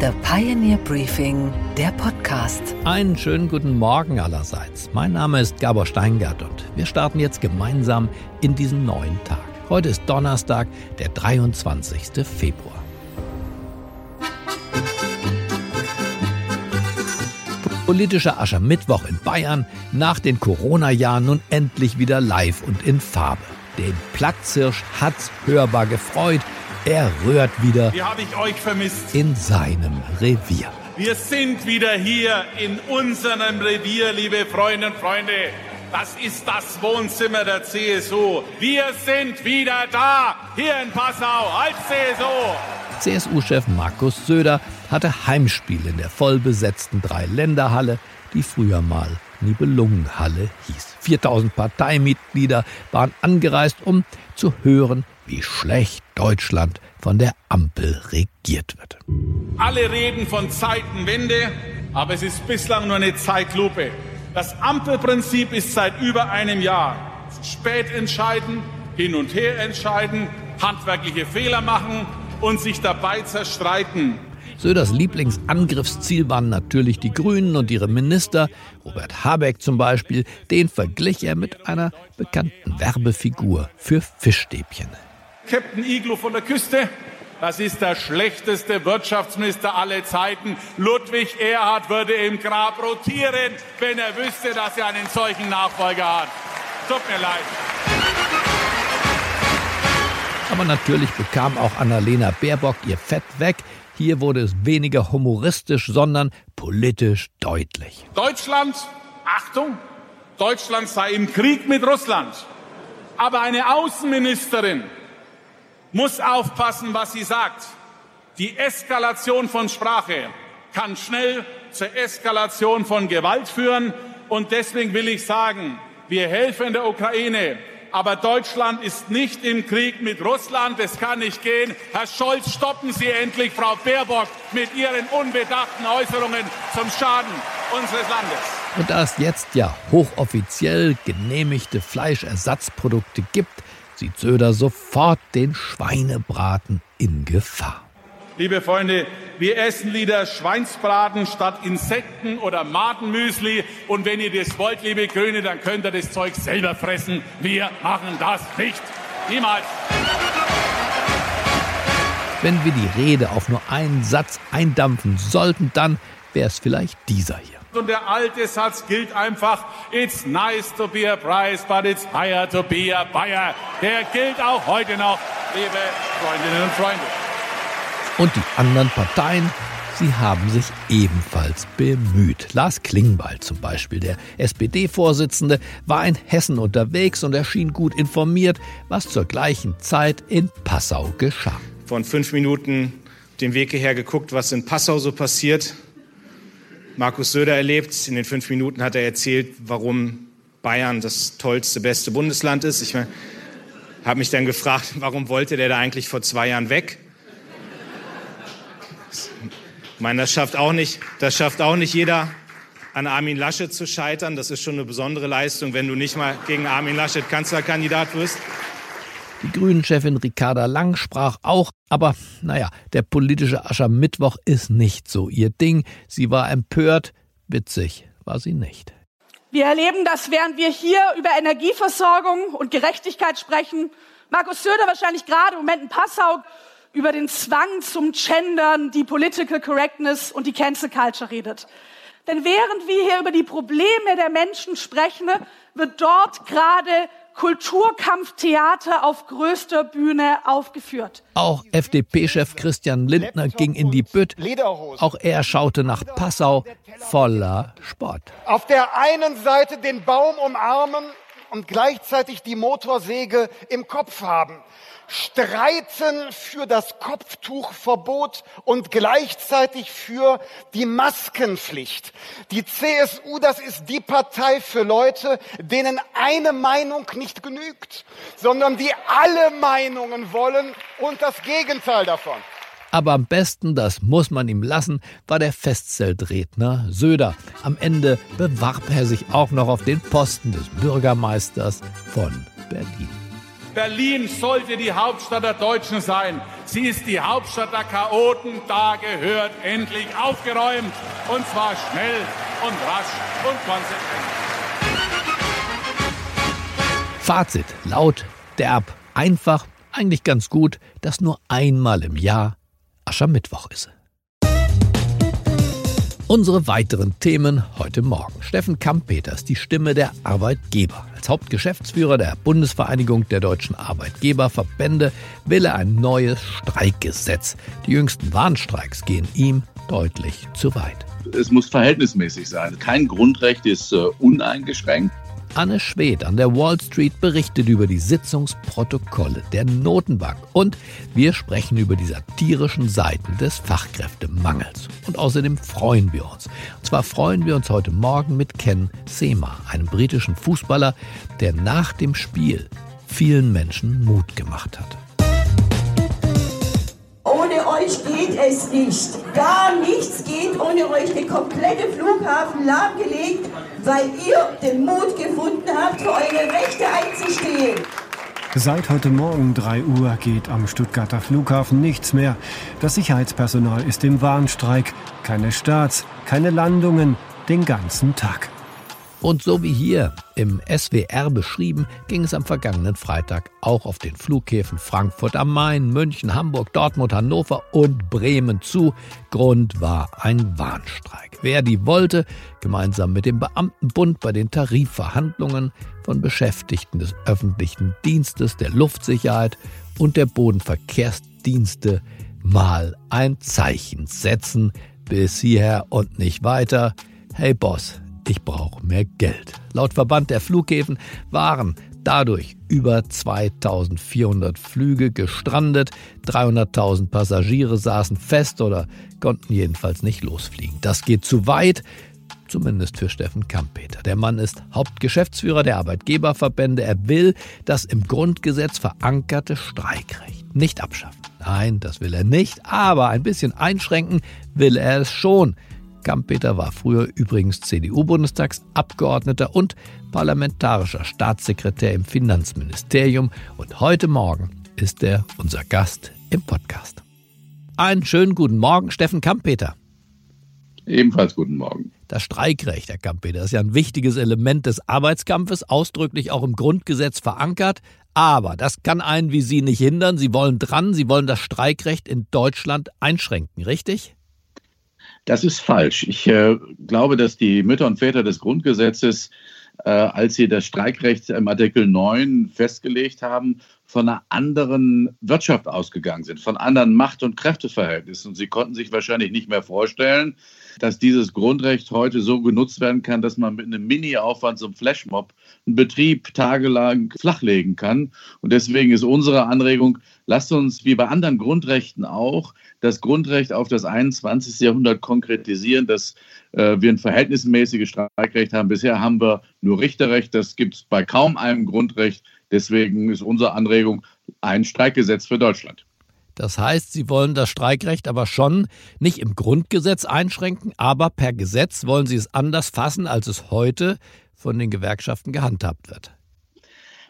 The Pioneer Briefing, der Podcast. Einen schönen guten Morgen allerseits. Mein Name ist Gabor Steingart und wir starten jetzt gemeinsam in diesen neuen Tag. Heute ist Donnerstag, der 23. Februar. Politischer Aschermittwoch in Bayern, nach den Corona-Jahren nun endlich wieder live und in Farbe. Den Platzhirsch hat's hörbar gefreut. Er rührt wieder. Wie habe ich euch vermisst? In seinem Revier. Wir sind wieder hier in unserem Revier, liebe Freundinnen und Freunde. Das ist das Wohnzimmer der CSU. Wir sind wieder da, hier in Passau als CSU. CSU-Chef Markus Söder hatte Heimspiel in der vollbesetzten Dreiländerhalle, die früher mal Nibelungenhalle hieß. 4000 Parteimitglieder waren angereist, um zu hören, wie schlecht Deutschland von der Ampel regiert wird. Alle reden von Zeitenwende, aber es ist bislang nur eine Zeitlupe. Das Ampelprinzip ist seit über einem Jahr. Spät entscheiden, hin und her entscheiden, handwerkliche Fehler machen und sich dabei zerstreiten. Söders Lieblingsangriffsziel waren natürlich die Grünen und ihre Minister. Robert Habeck zum Beispiel, den verglich er mit einer bekannten Werbefigur für Fischstäbchen. Captain Iglo von der Küste, das ist der schlechteste Wirtschaftsminister aller Zeiten. Ludwig Erhard würde im Grab rotieren, wenn er wüsste, dass er einen solchen Nachfolger hat. Tut mir leid. Aber natürlich bekam auch Annalena Baerbock ihr Fett weg. Hier wurde es weniger humoristisch, sondern politisch deutlich. Deutschland, Achtung, Deutschland sei im Krieg mit Russland. Aber eine Außenministerin muss aufpassen, was sie sagt. Die Eskalation von Sprache kann schnell zur Eskalation von Gewalt führen. Und deswegen will ich sagen, wir helfen der Ukraine aber Deutschland ist nicht im Krieg mit Russland. Es kann nicht gehen. Herr Scholz, stoppen Sie endlich Frau Baerbock mit Ihren unbedachten Äußerungen zum Schaden unseres Landes. Und da es jetzt ja hochoffiziell genehmigte Fleischersatzprodukte gibt, sieht Söder sofort den Schweinebraten in Gefahr. Liebe Freunde, wir essen lieber Schweinsbraten statt Insekten oder Madenmüsli. Und wenn ihr das wollt, liebe Grüne, dann könnt ihr das Zeug selber fressen. Wir machen das nicht. Niemals. Wenn wir die Rede auf nur einen Satz eindampfen sollten, dann wäre es vielleicht dieser hier. Und der alte Satz gilt einfach, it's nice to be a prize, but it's higher to be a buyer. Der gilt auch heute noch, liebe Freundinnen und Freunde. Und die anderen Parteien, sie haben sich ebenfalls bemüht. Lars Klingbeil zum Beispiel, der SPD-Vorsitzende, war in Hessen unterwegs und erschien gut informiert, was zur gleichen Zeit in Passau geschah. Von fünf Minuten den Weg hierher geguckt, was in Passau so passiert. Markus Söder erlebt. In den fünf Minuten hat er erzählt, warum Bayern das tollste, beste Bundesland ist. Ich habe mich dann gefragt, warum wollte der da eigentlich vor zwei Jahren weg? Ich meine, das schafft auch nicht, das schafft auch nicht jeder, an Armin Laschet zu scheitern. Das ist schon eine besondere Leistung, wenn du nicht mal gegen Armin Laschet Kanzlerkandidat wirst. Die Grünen-Chefin Ricarda Lang sprach auch, aber naja, der politische Aschermittwoch ist nicht so ihr Ding. Sie war empört, witzig war sie nicht. Wir erleben, dass während wir hier über Energieversorgung und Gerechtigkeit sprechen, Markus Söder wahrscheinlich gerade im Moment in Passau über den Zwang zum Gendern, die Political Correctness und die Cancel Culture redet. Denn während wir hier über die Probleme der Menschen sprechen, wird dort gerade Kulturkampftheater auf größter Bühne aufgeführt. Auch FDP-Chef Christian Lindner ging in die Bütt. Auch er schaute nach Passau voller Sport. Auf der einen Seite den Baum umarmen und gleichzeitig die Motorsäge im Kopf haben streiten für das Kopftuchverbot und gleichzeitig für die Maskenpflicht. Die CSU, das ist die Partei für Leute, denen eine Meinung nicht genügt, sondern die alle Meinungen wollen und das Gegenteil davon. Aber am besten, das muss man ihm lassen, war der Festzeltredner Söder. Am Ende bewarb er sich auch noch auf den Posten des Bürgermeisters von Berlin. Berlin sollte die Hauptstadt der Deutschen sein. Sie ist die Hauptstadt der Chaoten. Da gehört endlich aufgeräumt. Und zwar schnell und rasch und konsequent. Fazit, laut, derb, einfach, eigentlich ganz gut, dass nur einmal im Jahr Aschermittwoch ist. Unsere weiteren Themen heute Morgen. Steffen Kamp-Peters, die Stimme der Arbeitgeber. Als Hauptgeschäftsführer der Bundesvereinigung der deutschen Arbeitgeberverbände will er ein neues Streikgesetz. Die jüngsten Warnstreiks gehen ihm deutlich zu weit. Es muss verhältnismäßig sein. Kein Grundrecht ist äh, uneingeschränkt. Anne Schwed an der Wall Street berichtet über die Sitzungsprotokolle der Notenbank und wir sprechen über die satirischen Seiten des Fachkräftemangels. Und außerdem freuen wir uns. Und zwar freuen wir uns heute Morgen mit Ken Sema, einem britischen Fußballer, der nach dem Spiel vielen Menschen Mut gemacht hat. Euch geht es nicht. Gar nichts geht ohne euch. Der komplette Flughafen lahmgelegt, weil ihr den Mut gefunden habt, für eure Rechte einzustehen. Seit heute Morgen 3 Uhr geht am Stuttgarter Flughafen nichts mehr. Das Sicherheitspersonal ist im Warnstreik. Keine Starts, keine Landungen, den ganzen Tag. Und so wie hier im SWR beschrieben, ging es am vergangenen Freitag auch auf den Flughäfen Frankfurt am Main, München, Hamburg, Dortmund, Hannover und Bremen zu. Grund war ein Warnstreik. Wer die wollte, gemeinsam mit dem Beamtenbund bei den Tarifverhandlungen von Beschäftigten des öffentlichen Dienstes, der Luftsicherheit und der Bodenverkehrsdienste mal ein Zeichen setzen. Bis hierher und nicht weiter. Hey Boss, ich brauche mehr Geld. Laut Verband der Flughäfen waren dadurch über 2400 Flüge gestrandet, 300.000 Passagiere saßen fest oder konnten jedenfalls nicht losfliegen. Das geht zu weit, zumindest für Steffen Kampeter. Der Mann ist Hauptgeschäftsführer der Arbeitgeberverbände. Er will das im Grundgesetz verankerte Streikrecht nicht abschaffen. Nein, das will er nicht, aber ein bisschen einschränken will er es schon. Kampeter war früher übrigens CDU-Bundestagsabgeordneter und parlamentarischer Staatssekretär im Finanzministerium und heute Morgen ist er unser Gast im Podcast. Einen schönen guten Morgen, Steffen Kampeter. Ebenfalls guten Morgen. Das Streikrecht, Herr Kampeter, ist ja ein wichtiges Element des Arbeitskampfes, ausdrücklich auch im Grundgesetz verankert. Aber das kann einen wie Sie nicht hindern. Sie wollen dran, Sie wollen das Streikrecht in Deutschland einschränken, richtig? Das ist falsch. Ich äh, glaube, dass die Mütter und Väter des Grundgesetzes, äh, als sie das Streikrecht im Artikel 9 festgelegt haben, von einer anderen Wirtschaft ausgegangen sind, von anderen Macht- und Kräfteverhältnissen. Und sie konnten sich wahrscheinlich nicht mehr vorstellen, dass dieses Grundrecht heute so genutzt werden kann, dass man mit einem Mini-Aufwand, so einem Flashmob, einen Betrieb tagelang flachlegen kann. Und deswegen ist unsere Anregung, lasst uns wie bei anderen Grundrechten auch das Grundrecht auf das 21. Jahrhundert konkretisieren, dass äh, wir ein verhältnismäßiges Streikrecht haben. Bisher haben wir nur Richterrecht. Das gibt es bei kaum einem Grundrecht. Deswegen ist unsere Anregung ein Streikgesetz für Deutschland. Das heißt, Sie wollen das Streikrecht aber schon nicht im Grundgesetz einschränken, aber per Gesetz wollen Sie es anders fassen, als es heute von den Gewerkschaften gehandhabt wird.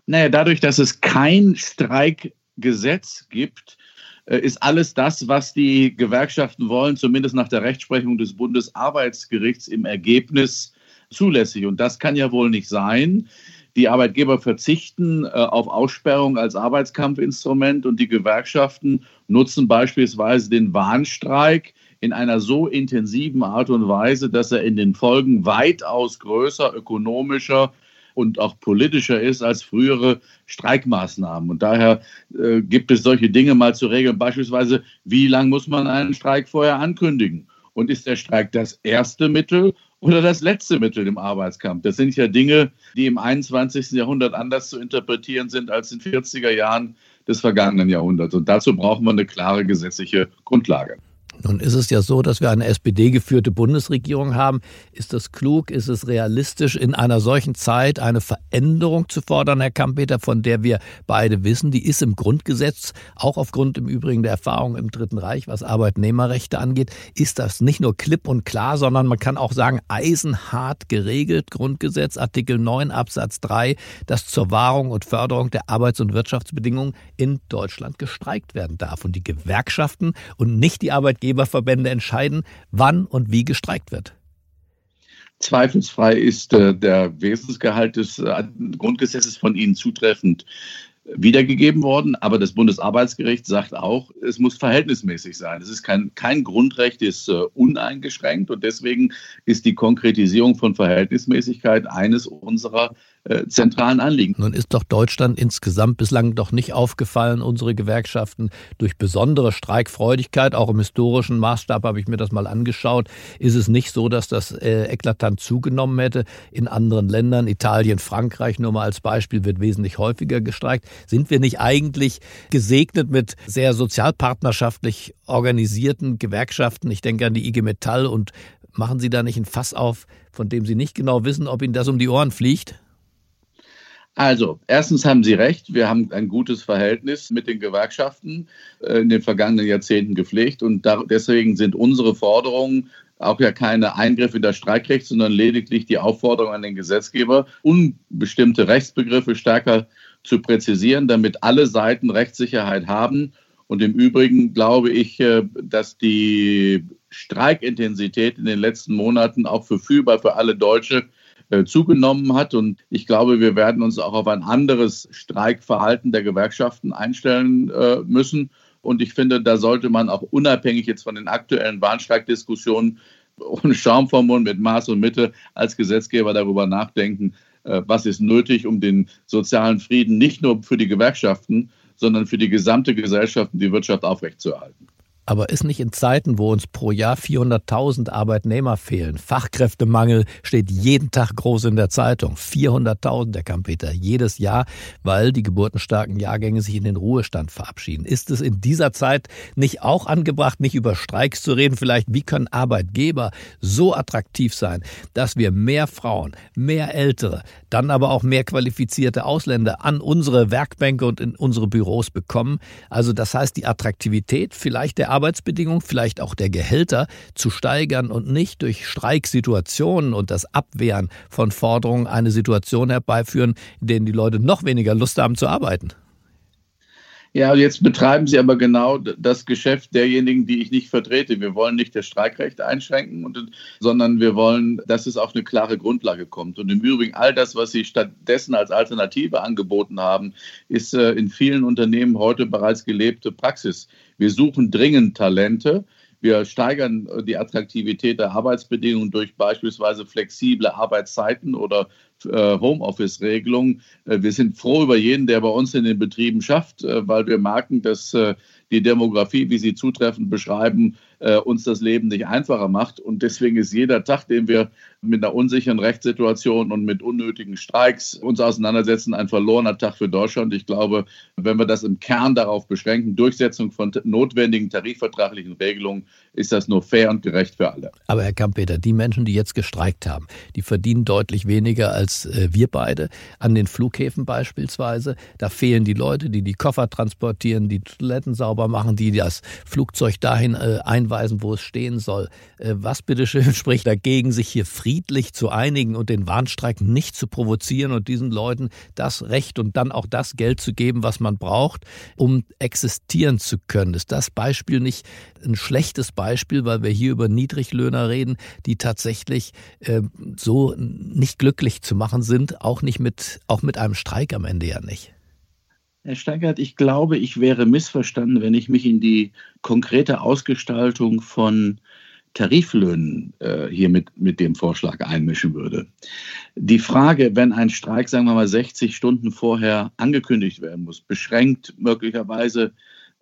Naja, dadurch, dass es kein Streikgesetz gibt, äh, ist alles das, was die Gewerkschaften wollen, zumindest nach der Rechtsprechung des Bundesarbeitsgerichts im Ergebnis zulässig. Und das kann ja wohl nicht sein. Die Arbeitgeber verzichten äh, auf Aussperrung als Arbeitskampfinstrument und die Gewerkschaften nutzen beispielsweise den Warnstreik in einer so intensiven Art und Weise, dass er in den Folgen weitaus größer ökonomischer und auch politischer ist als frühere Streikmaßnahmen. Und daher äh, gibt es solche Dinge mal zu regeln. Beispielsweise, wie lange muss man einen Streik vorher ankündigen? Und ist der Streik das erste Mittel oder das letzte Mittel im Arbeitskampf. Das sind ja Dinge, die im 21. Jahrhundert anders zu interpretieren sind als in 40er Jahren des vergangenen Jahrhunderts. Und dazu brauchen wir eine klare gesetzliche Grundlage. Nun ist es ja so, dass wir eine SPD-geführte Bundesregierung haben. Ist es klug, ist es realistisch, in einer solchen Zeit eine Veränderung zu fordern, Herr Kampeter, von der wir beide wissen, die ist im Grundgesetz, auch aufgrund im Übrigen der Erfahrung im Dritten Reich, was Arbeitnehmerrechte angeht, ist das nicht nur klipp und klar, sondern man kann auch sagen, eisenhart geregelt, Grundgesetz, Artikel 9 Absatz 3, dass zur Wahrung und Förderung der Arbeits- und Wirtschaftsbedingungen in Deutschland gestreikt werden darf. Und die Gewerkschaften und nicht die Arbeitgeber Arbeitgeberverbände entscheiden, wann und wie gestreikt wird. Zweifelsfrei ist äh, der Wesensgehalt des äh, Grundgesetzes von Ihnen zutreffend wiedergegeben worden. Aber das Bundesarbeitsgericht sagt auch, es muss verhältnismäßig sein. Es ist kein, kein Grundrecht, ist äh, uneingeschränkt. Und deswegen ist die Konkretisierung von Verhältnismäßigkeit eines unserer äh, zentralen Anliegen. Nun ist doch Deutschland insgesamt bislang doch nicht aufgefallen, unsere Gewerkschaften durch besondere Streikfreudigkeit, auch im historischen Maßstab habe ich mir das mal angeschaut, ist es nicht so, dass das äh, eklatant zugenommen hätte. In anderen Ländern, Italien, Frankreich nur mal als Beispiel, wird wesentlich häufiger gestreikt. Sind wir nicht eigentlich gesegnet mit sehr sozialpartnerschaftlich organisierten Gewerkschaften? Ich denke an die IG Metall und machen Sie da nicht ein Fass auf, von dem Sie nicht genau wissen, ob Ihnen das um die Ohren fliegt? Also, erstens haben Sie recht, wir haben ein gutes Verhältnis mit den Gewerkschaften äh, in den vergangenen Jahrzehnten gepflegt und deswegen sind unsere Forderungen auch ja keine Eingriffe in das Streikrecht, sondern lediglich die Aufforderung an den Gesetzgeber, unbestimmte Rechtsbegriffe stärker zu präzisieren, damit alle Seiten Rechtssicherheit haben. Und im Übrigen glaube ich, äh, dass die Streikintensität in den letzten Monaten auch verfügbar für alle Deutsche äh, zugenommen hat. Und ich glaube, wir werden uns auch auf ein anderes Streikverhalten der Gewerkschaften einstellen äh, müssen. Und ich finde, da sollte man auch unabhängig jetzt von den aktuellen Warnstreikdiskussionen ohne Schaum vom Mund mit Maß und Mitte als Gesetzgeber darüber nachdenken, äh, was ist nötig, um den sozialen Frieden nicht nur für die Gewerkschaften, sondern für die gesamte Gesellschaft und die Wirtschaft aufrechtzuerhalten. Aber ist nicht in Zeiten, wo uns pro Jahr 400.000 Arbeitnehmer fehlen, Fachkräftemangel steht jeden Tag groß in der Zeitung, 400.000, der Kampeter, jedes Jahr, weil die geburtenstarken Jahrgänge sich in den Ruhestand verabschieden. Ist es in dieser Zeit nicht auch angebracht, nicht über Streiks zu reden, vielleicht wie können Arbeitgeber so attraktiv sein, dass wir mehr Frauen, mehr Ältere, dann aber auch mehr qualifizierte Ausländer an unsere Werkbänke und in unsere Büros bekommen? Also das heißt, die Attraktivität vielleicht der Arbeitsbedingungen, vielleicht auch der Gehälter zu steigern und nicht durch Streiksituationen und das Abwehren von Forderungen eine Situation herbeiführen, in der die Leute noch weniger Lust haben zu arbeiten. Ja, jetzt betreiben Sie aber genau das Geschäft derjenigen, die ich nicht vertrete. Wir wollen nicht das Streikrecht einschränken, sondern wir wollen, dass es auf eine klare Grundlage kommt. Und im Übrigen, all das, was Sie stattdessen als Alternative angeboten haben, ist äh, in vielen Unternehmen heute bereits gelebte Praxis. Wir suchen dringend Talente. Wir steigern äh, die Attraktivität der Arbeitsbedingungen durch beispielsweise flexible Arbeitszeiten oder äh, Homeoffice-Regelungen. Äh, wir sind froh über jeden, der bei uns in den Betrieben schafft, weil wir merken, dass die Demografie, wie Sie zutreffend beschreiben, äh, uns das Leben nicht einfacher macht. Und deswegen ist jeder Tag, den wir mit einer unsicheren Rechtssituation und mit unnötigen Streiks uns auseinandersetzen, ein verlorener Tag für Deutschland. Ich glaube, wenn wir das im Kern darauf beschränken, Durchsetzung von notwendigen tarifvertraglichen Regelungen, ist das nur fair und gerecht für alle. Aber Herr Kampeter, die Menschen, die jetzt gestreikt haben, die verdienen deutlich weniger als äh, wir beide. An den Flughäfen beispielsweise, da fehlen die Leute, die die Koffer transportieren, die Toiletten sauber machen, die das Flugzeug dahin äh, einweisen, wo es stehen soll. Äh, was bitteschön spricht dagegen, sich hier friedlich zu einigen und den Warnstreik nicht zu provozieren und diesen Leuten das Recht und dann auch das Geld zu geben, was man braucht, um existieren zu können? Ist das Beispiel nicht ein schlechtes Beispiel, weil wir hier über Niedriglöhner reden, die tatsächlich äh, so nicht glücklich zu machen sind, auch nicht mit, auch mit einem Streik am Ende ja nicht? Herr Steigert, ich glaube, ich wäre missverstanden, wenn ich mich in die konkrete Ausgestaltung von Tariflöhnen äh, hier mit, mit dem Vorschlag einmischen würde. Die Frage, wenn ein Streik, sagen wir mal, 60 Stunden vorher angekündigt werden muss, beschränkt möglicherweise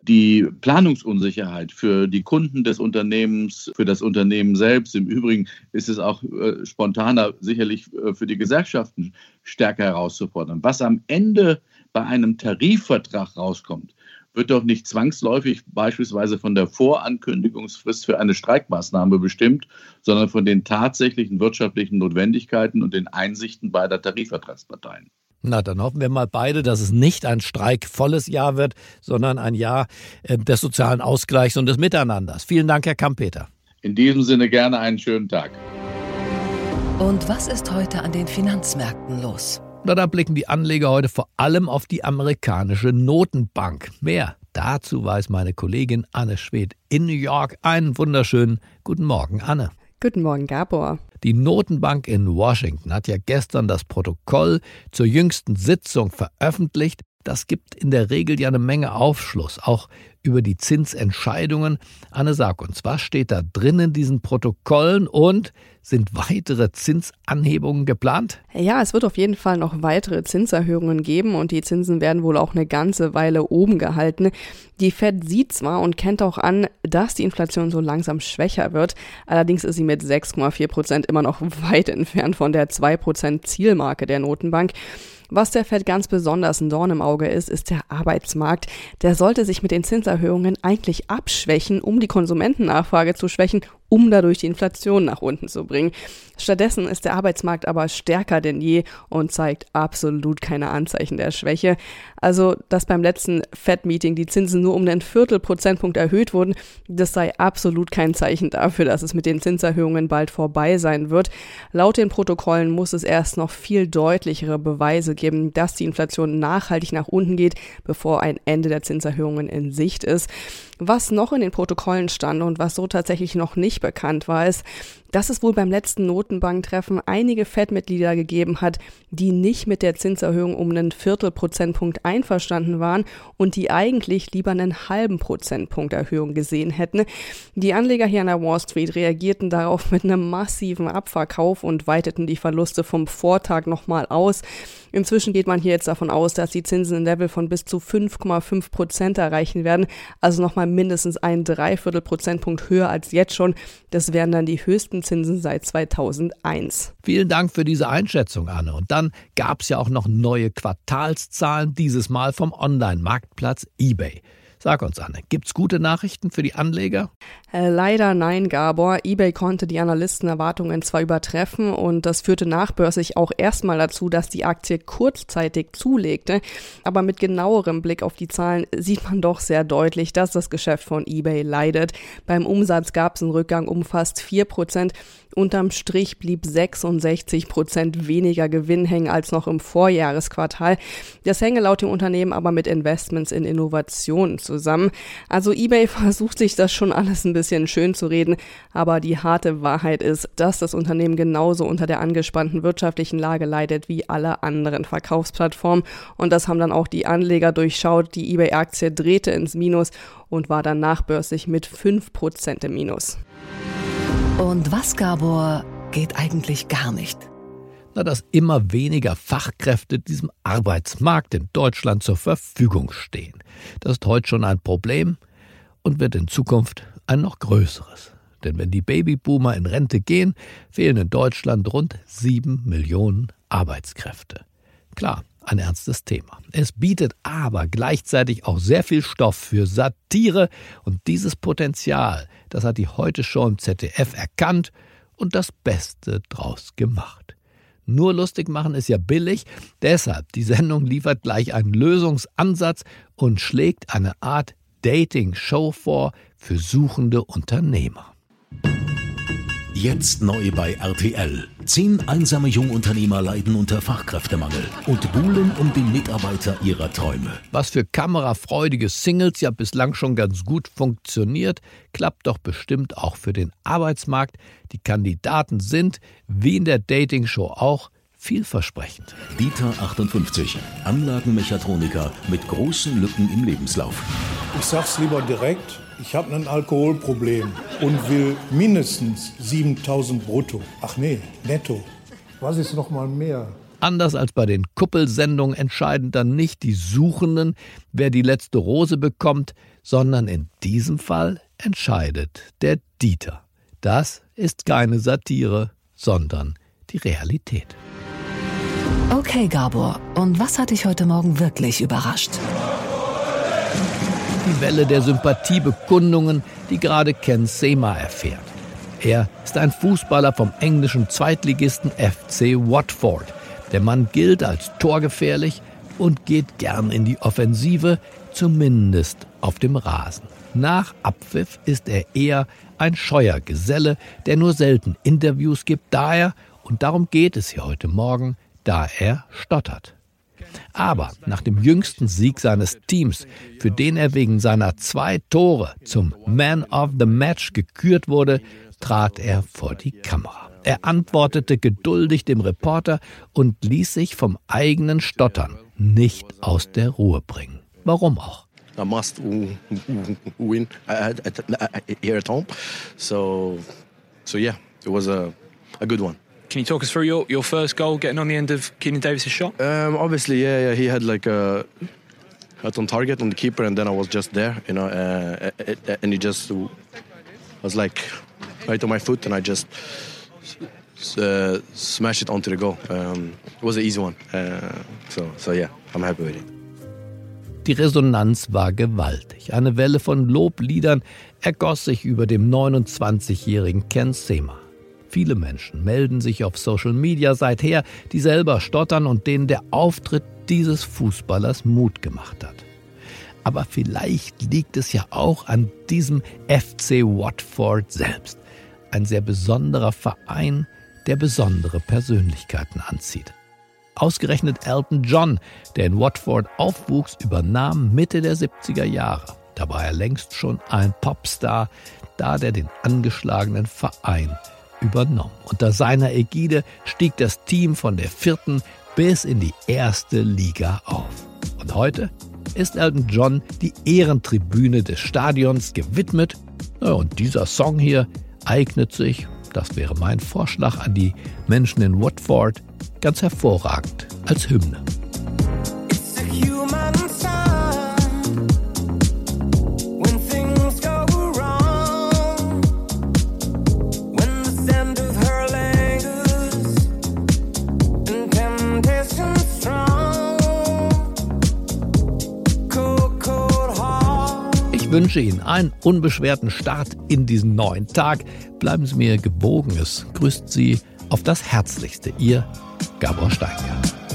die Planungsunsicherheit für die Kunden des Unternehmens, für das Unternehmen selbst. Im Übrigen ist es auch äh, spontaner sicherlich äh, für die Gesellschaften stärker herauszufordern. Was am Ende bei einem Tarifvertrag rauskommt, wird doch nicht zwangsläufig beispielsweise von der Vorankündigungsfrist für eine Streikmaßnahme bestimmt, sondern von den tatsächlichen wirtschaftlichen Notwendigkeiten und den Einsichten beider Tarifvertragsparteien. Na, dann hoffen wir mal beide, dass es nicht ein streikvolles Jahr wird, sondern ein Jahr äh, des sozialen Ausgleichs und des Miteinanders. Vielen Dank, Herr Kampeter. In diesem Sinne gerne einen schönen Tag. Und was ist heute an den Finanzmärkten los? Na, da blicken die Anleger heute vor allem auf die amerikanische Notenbank. Mehr dazu weiß meine Kollegin Anne Schwedt in New York. Einen wunderschönen guten Morgen, Anne. Guten Morgen, Gabor. Die Notenbank in Washington hat ja gestern das Protokoll zur jüngsten Sitzung veröffentlicht. Das gibt in der Regel ja eine Menge Aufschluss, auch über die Zinsentscheidungen. Anne, sag uns, was steht da drin in diesen Protokollen und sind weitere Zinsanhebungen geplant? Ja, es wird auf jeden Fall noch weitere Zinserhöhungen geben und die Zinsen werden wohl auch eine ganze Weile oben gehalten. Die Fed sieht zwar und kennt auch an, dass die Inflation so langsam schwächer wird, allerdings ist sie mit 6,4 Prozent immer noch weit entfernt von der 2 Prozent Zielmarke der Notenbank. Was der Fed ganz besonders ein Dorn im Auge ist, ist der Arbeitsmarkt. Der sollte sich mit den Zinserhöhungen eigentlich abschwächen, um die Konsumentennachfrage zu schwächen um dadurch die Inflation nach unten zu bringen. Stattdessen ist der Arbeitsmarkt aber stärker denn je und zeigt absolut keine Anzeichen der Schwäche. Also, dass beim letzten Fed-Meeting die Zinsen nur um einen Viertelprozentpunkt erhöht wurden, das sei absolut kein Zeichen dafür, dass es mit den Zinserhöhungen bald vorbei sein wird. Laut den Protokollen muss es erst noch viel deutlichere Beweise geben, dass die Inflation nachhaltig nach unten geht, bevor ein Ende der Zinserhöhungen in Sicht ist. Was noch in den Protokollen stand und was so tatsächlich noch nicht bekannt war, ist, dass es wohl beim letzten Notenbanktreffen einige FED-Mitglieder gegeben hat, die nicht mit der Zinserhöhung um einen Viertelprozentpunkt einverstanden waren und die eigentlich lieber einen halben Prozentpunkt Erhöhung gesehen hätten. Die Anleger hier an der Wall Street reagierten darauf mit einem massiven Abverkauf und weiteten die Verluste vom Vortag nochmal aus. Inzwischen geht man hier jetzt davon aus, dass die Zinsen ein Level von bis zu 5,5 Prozent erreichen werden, also nochmal mindestens ein Dreiviertel Prozentpunkt höher als jetzt schon. Das wären dann die höchsten Zinsen seit 2001. Vielen Dank für diese Einschätzung, Anne. Und dann gab es ja auch noch neue Quartalszahlen, dieses Mal vom Online-Marktplatz eBay. Sag uns, Anne, gibt's gute Nachrichten für die Anleger? Äh, leider nein, Gabor. eBay konnte die Analystenerwartungen zwar übertreffen und das führte nachbörslich auch erstmal dazu, dass die Aktie kurzzeitig zulegte. Aber mit genauerem Blick auf die Zahlen sieht man doch sehr deutlich, dass das Geschäft von eBay leidet. Beim Umsatz gab es einen Rückgang um fast 4 Prozent. Unterm Strich blieb 66 Prozent weniger Gewinn hängen als noch im Vorjahresquartal. Das hänge laut dem Unternehmen aber mit Investments in Innovationen zusammen. Also eBay versucht sich das schon alles ein bisschen schön zu reden, aber die harte Wahrheit ist, dass das Unternehmen genauso unter der angespannten wirtschaftlichen Lage leidet wie alle anderen Verkaufsplattformen. Und das haben dann auch die Anleger durchschaut. Die eBay-Aktie drehte ins Minus und war dann nachbörslich mit 5% im Minus. Und was, Gabor, geht eigentlich gar nicht? Na, dass immer weniger Fachkräfte diesem Arbeitsmarkt in Deutschland zur Verfügung stehen. Das ist heute schon ein Problem und wird in Zukunft ein noch größeres. Denn wenn die Babyboomer in Rente gehen, fehlen in Deutschland rund sieben Millionen Arbeitskräfte. Klar, ein ernstes Thema. Es bietet aber gleichzeitig auch sehr viel Stoff für Satire und dieses Potenzial, das hat die heute schon im ZDF erkannt und das Beste draus gemacht. Nur lustig machen ist ja billig, deshalb die Sendung liefert gleich einen Lösungsansatz und schlägt eine Art Dating-Show vor für suchende Unternehmer. Jetzt neu bei RTL. Zehn einsame Jungunternehmer leiden unter Fachkräftemangel und buhlen um den Mitarbeiter ihrer Träume. Was für kamerafreudige Singles ja bislang schon ganz gut funktioniert, klappt doch bestimmt auch für den Arbeitsmarkt. Die Kandidaten sind, wie in der Dating-Show auch, vielversprechend. Dieter 58, Anlagenmechatroniker mit großen Lücken im Lebenslauf. Ich sag's lieber direkt, ich habe ein Alkoholproblem und will mindestens 7000 brutto. Ach nee, netto. Was ist noch mal mehr? Anders als bei den Kuppelsendungen entscheiden dann nicht die Suchenden, wer die letzte Rose bekommt, sondern in diesem Fall entscheidet der Dieter. Das ist keine Satire, sondern die Realität. Okay, Gabor, und was hat dich heute Morgen wirklich überrascht? Die Welle der Sympathiebekundungen, die gerade Ken Sema erfährt. Er ist ein Fußballer vom englischen Zweitligisten FC Watford. Der Mann gilt als torgefährlich und geht gern in die Offensive, zumindest auf dem Rasen. Nach Abpfiff ist er eher ein scheuer Geselle, der nur selten Interviews gibt, da er, und darum geht es hier heute Morgen, da er stottert. Aber nach dem jüngsten Sieg seines Teams, für den er wegen seiner zwei Tore zum Man of the Match gekürt wurde, trat er vor die Kamera. Er antwortete geduldig dem Reporter und ließ sich vom eigenen Stottern nicht aus der Ruhe bringen. Warum auch? I must win here at home. So, so yeah, it was a, a good one. Can you talk us through your, your first goal, getting on the end of Keenan Davis' shot? Um, obviously, yeah, yeah, he had like a hit on target on the keeper, and then I was just there, you know, uh, and he just was like right on my foot, and I just uh, smashed it onto the goal. Um, it was an easy one, uh, so so yeah, I'm happy with it. Die Resonanz war gewaltig. Eine Welle von Lobliedern ergoss sich über dem 29-jährigen Ken Sema. Viele Menschen melden sich auf Social Media seither, die selber stottern und denen der Auftritt dieses Fußballers Mut gemacht hat. Aber vielleicht liegt es ja auch an diesem FC Watford selbst. Ein sehr besonderer Verein, der besondere Persönlichkeiten anzieht. Ausgerechnet Elton John, der in Watford aufwuchs, übernahm Mitte der 70er Jahre. Da war er längst schon ein Popstar, da der den angeschlagenen Verein übernommen. Unter seiner Ägide stieg das Team von der vierten bis in die erste Liga auf. Und heute ist Elton John die Ehrentribüne des Stadions gewidmet. Und dieser Song hier eignet sich, das wäre mein Vorschlag an die Menschen in Watford, ganz hervorragend als Hymne. Wünsche Ihnen einen unbeschwerten Start in diesen neuen Tag. Bleiben Sie mir gewogen. Es grüßt Sie auf das Herzlichste. Ihr Gabor Steingart.